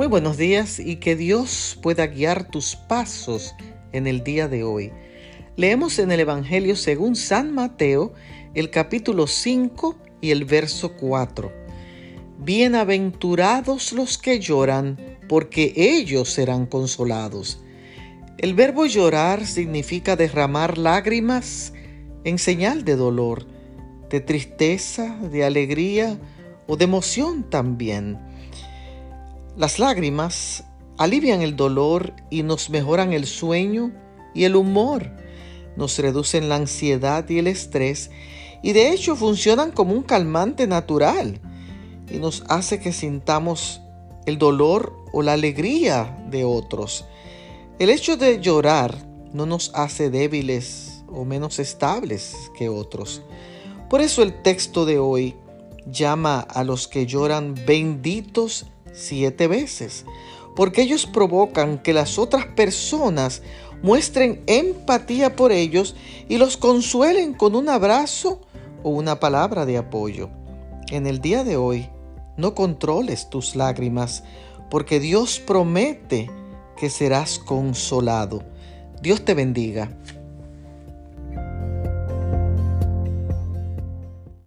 Muy buenos días y que Dios pueda guiar tus pasos en el día de hoy. Leemos en el Evangelio según San Mateo el capítulo 5 y el verso 4. Bienaventurados los que lloran, porque ellos serán consolados. El verbo llorar significa derramar lágrimas en señal de dolor, de tristeza, de alegría o de emoción también. Las lágrimas alivian el dolor y nos mejoran el sueño y el humor, nos reducen la ansiedad y el estrés y de hecho funcionan como un calmante natural y nos hace que sintamos el dolor o la alegría de otros. El hecho de llorar no nos hace débiles o menos estables que otros. Por eso el texto de hoy llama a los que lloran benditos siete veces, porque ellos provocan que las otras personas muestren empatía por ellos y los consuelen con un abrazo o una palabra de apoyo. En el día de hoy, no controles tus lágrimas, porque Dios promete que serás consolado. Dios te bendiga.